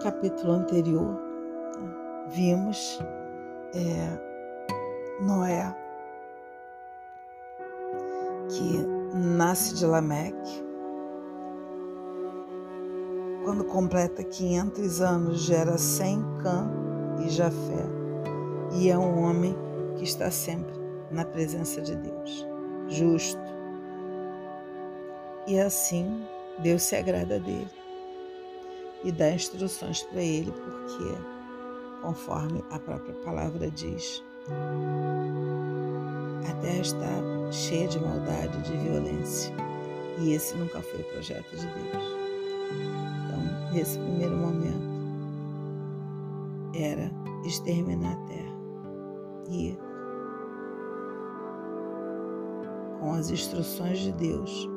capítulo anterior, né, vimos é, Noé, que nasce de Lameque, quando completa 500 anos, gera Sem, Cã e Jafé, e é um homem que está sempre na presença de Deus, justo. E assim Deus se agrada dele e dá instruções para ele, porque, conforme a própria palavra diz, a terra está cheia de maldade, de violência, e esse nunca foi o projeto de Deus. Então, nesse primeiro momento, era exterminar a terra e, com as instruções de Deus,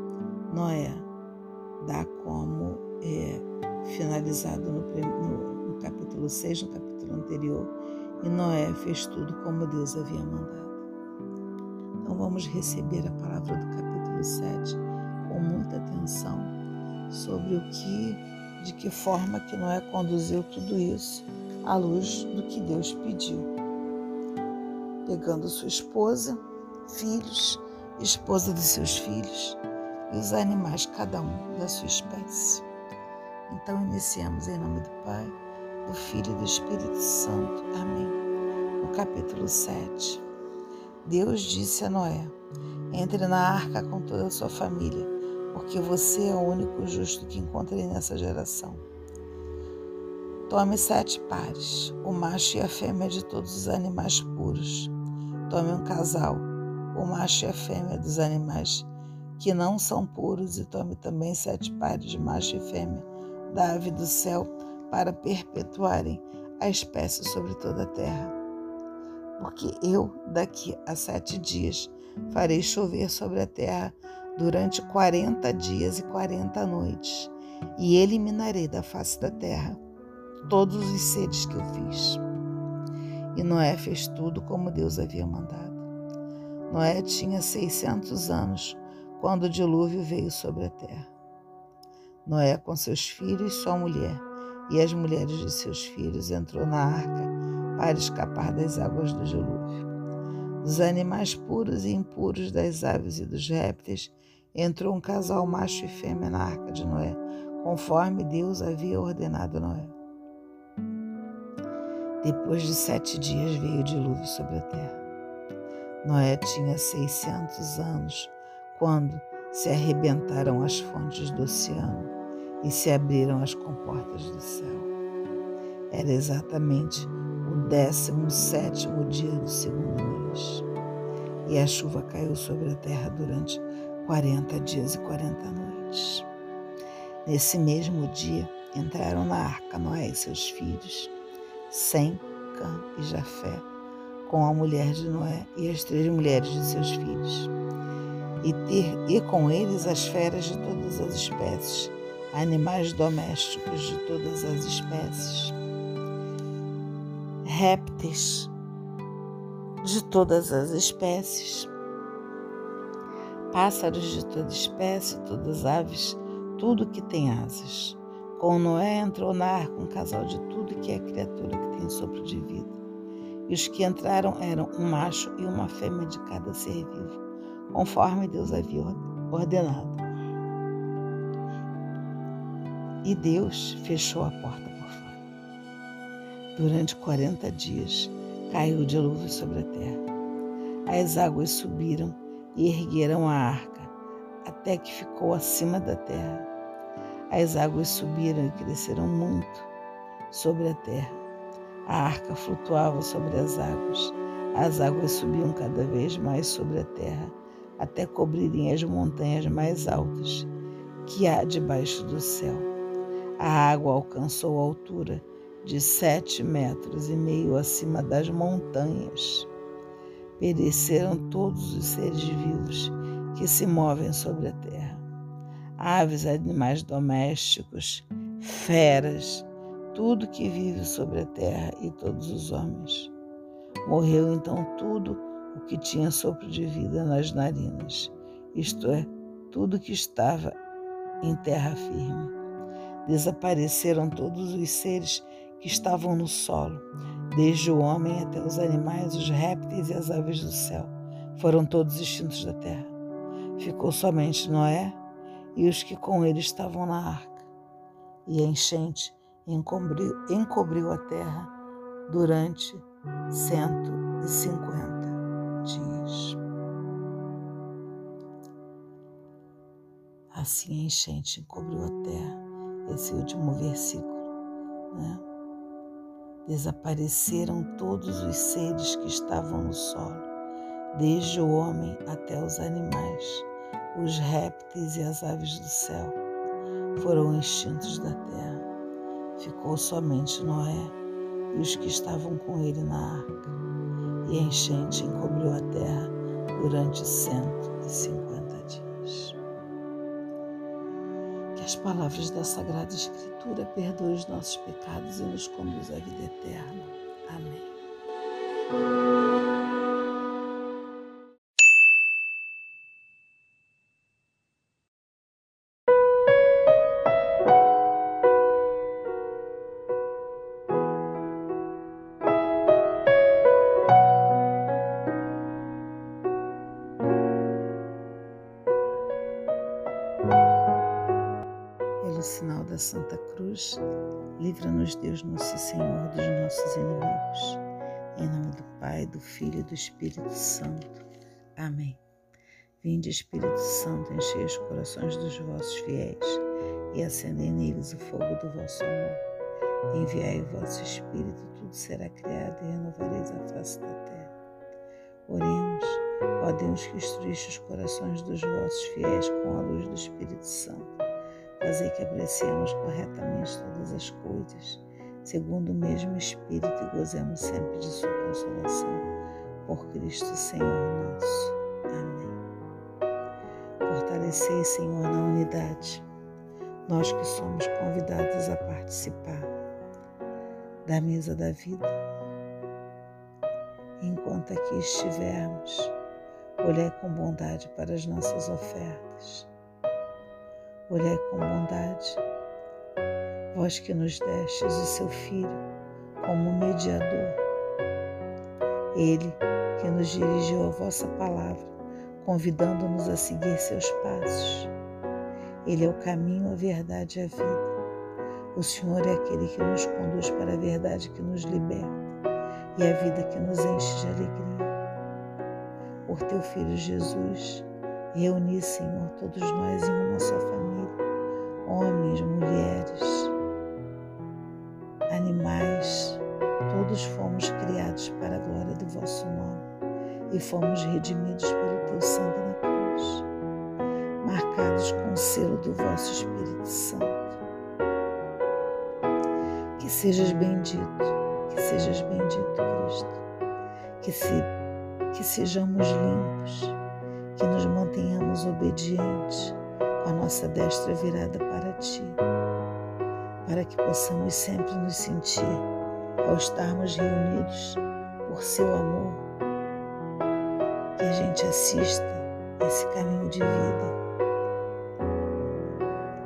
Noé dá como é, finalizado no, no, no capítulo 6, no capítulo anterior, e Noé fez tudo como Deus havia mandado. Então vamos receber a palavra do capítulo 7 com muita atenção sobre o que, de que forma que Noé conduziu tudo isso à luz do que Deus pediu. Pegando sua esposa, filhos, esposa de seus filhos e os animais, cada um da sua espécie. Então iniciamos em nome do Pai, do Filho e do Espírito Santo. Amém. No capítulo 7. Deus disse a Noé: Entre na arca com toda a sua família, porque você é o único justo que encontrei nessa geração. Tome sete pares, o macho e a fêmea de todos os animais puros. Tome um casal, o macho e a fêmea dos animais que não são puros, e tome também sete pares de macho e fêmea da ave do céu para perpetuarem a espécie sobre toda a terra. Porque eu, daqui a sete dias, farei chover sobre a terra durante quarenta dias e quarenta noites, e eliminarei da face da terra todos os seres que eu fiz. E Noé fez tudo como Deus havia mandado. Noé tinha seiscentos anos quando o dilúvio veio sobre a terra. Noé, com seus filhos, sua mulher e as mulheres de seus filhos, entrou na arca para escapar das águas do dilúvio. Dos animais puros e impuros, das aves e dos répteis, entrou um casal macho e fêmea na arca de Noé, conforme Deus havia ordenado a Noé. Depois de sete dias veio o dilúvio sobre a terra. Noé tinha seiscentos anos quando se arrebentaram as fontes do oceano e se abriram as comportas do céu. Era exatamente o décimo sétimo dia do segundo mês. E a chuva caiu sobre a terra durante quarenta dias e quarenta noites. Nesse mesmo dia entraram na arca Noé e seus filhos, Sem, Cã e Jafé, com a mulher de Noé e as três mulheres de seus filhos, e, ter, e com eles as feras de todas as espécies, animais domésticos de todas as espécies, répteis de todas as espécies, pássaros de toda espécie, todas aves, tudo que tem asas. Com Noé entrou na arca um casal de tudo que é criatura que tem sopro de vida. E os que entraram eram um macho e uma fêmea de cada ser vivo, conforme Deus havia ordenado. E Deus fechou a porta por fora. Durante quarenta dias caiu o dilúvio sobre a terra. As águas subiram e ergueram a arca, até que ficou acima da terra. As águas subiram e cresceram muito sobre a terra. A arca flutuava sobre as águas. As águas subiam cada vez mais sobre a terra, até cobrirem as montanhas mais altas que há debaixo do céu. A água alcançou a altura de sete metros e meio acima das montanhas. Pereceram todos os seres vivos que se movem sobre a terra: aves, animais domésticos, feras, tudo que vive sobre a terra e todos os homens. Morreu então tudo o que tinha sopro de vida nas narinas, isto é, tudo que estava em terra firme Desapareceram todos os seres que estavam no solo, desde o homem até os animais, os répteis e as aves do céu. Foram todos extintos da terra. Ficou somente Noé e os que com ele estavam na arca. E a enchente encobriu, encobriu a terra durante 150 dias. Assim a enchente encobriu a terra, esse último versículo, né? Desapareceram todos os seres que estavam no solo, desde o homem até os animais, os répteis e as aves do céu, foram extintos da terra. Ficou somente Noé e os que estavam com ele na arca, e a enchente encobriu a terra durante 150 dias. Palavras da Sagrada Escritura perdoem os nossos pecados e nos conduzam à vida eterna. Amém. Da Santa Cruz, livra-nos, Deus nosso Senhor, dos nossos inimigos. Em nome do Pai, do Filho e do Espírito Santo. Amém. Vinde, Espírito Santo, enchei os corações dos vossos fiéis e acendei neles o fogo do vosso amor. Enviai o vosso Espírito, tudo será criado e renovareis a face da terra. Oremos, ó Deus que instruíste os corações dos vossos fiéis com a luz do Espírito Santo fazer que apreciemos corretamente todas as coisas, segundo o mesmo Espírito e gozemos sempre de Sua consolação. Por Cristo Senhor nosso. Amém. Fortalecei, Senhor, na unidade, nós que somos convidados a participar da mesa da vida. Enquanto aqui estivermos, olhai com bondade para as nossas ofertas olhai com bondade, vós que nos destes o seu Filho como mediador, ele que nos dirigiu a vossa palavra, convidando-nos a seguir seus passos. Ele é o caminho, a verdade e a vida. O Senhor é aquele que nos conduz para a verdade que nos liberta e a vida que nos enche de alegria. Por teu Filho Jesus, reuni, Senhor, todos nós em uma só família homens, mulheres, animais, todos fomos criados para a glória do vosso nome e fomos redimidos pelo teu sangue na cruz, marcados com o selo do vosso Espírito Santo. Que sejas bendito, que sejas bendito, Cristo, que, se, que sejamos limpos, que nos mantenhamos obedientes a nossa destra virada para Ti, para que possamos sempre nos sentir, ao estarmos reunidos por Seu amor, que a gente assista esse caminho de vida,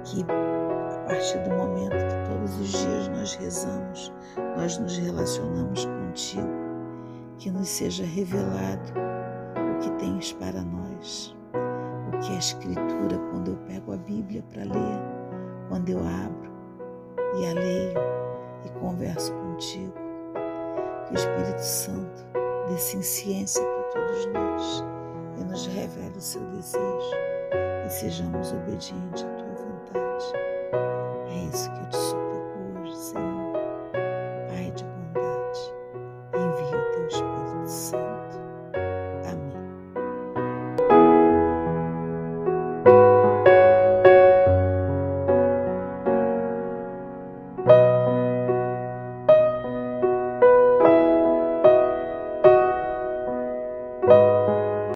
que a partir do momento que todos os dias nós rezamos, nós nos relacionamos contigo, que nos seja revelado o que tens para nós que a Escritura, quando eu pego a Bíblia para ler, quando eu abro e a leio e converso contigo, que o Espírito Santo dê ciência para todos nós e nos revele o seu desejo e sejamos obedientes à tua vontade. É isso que eu te sou.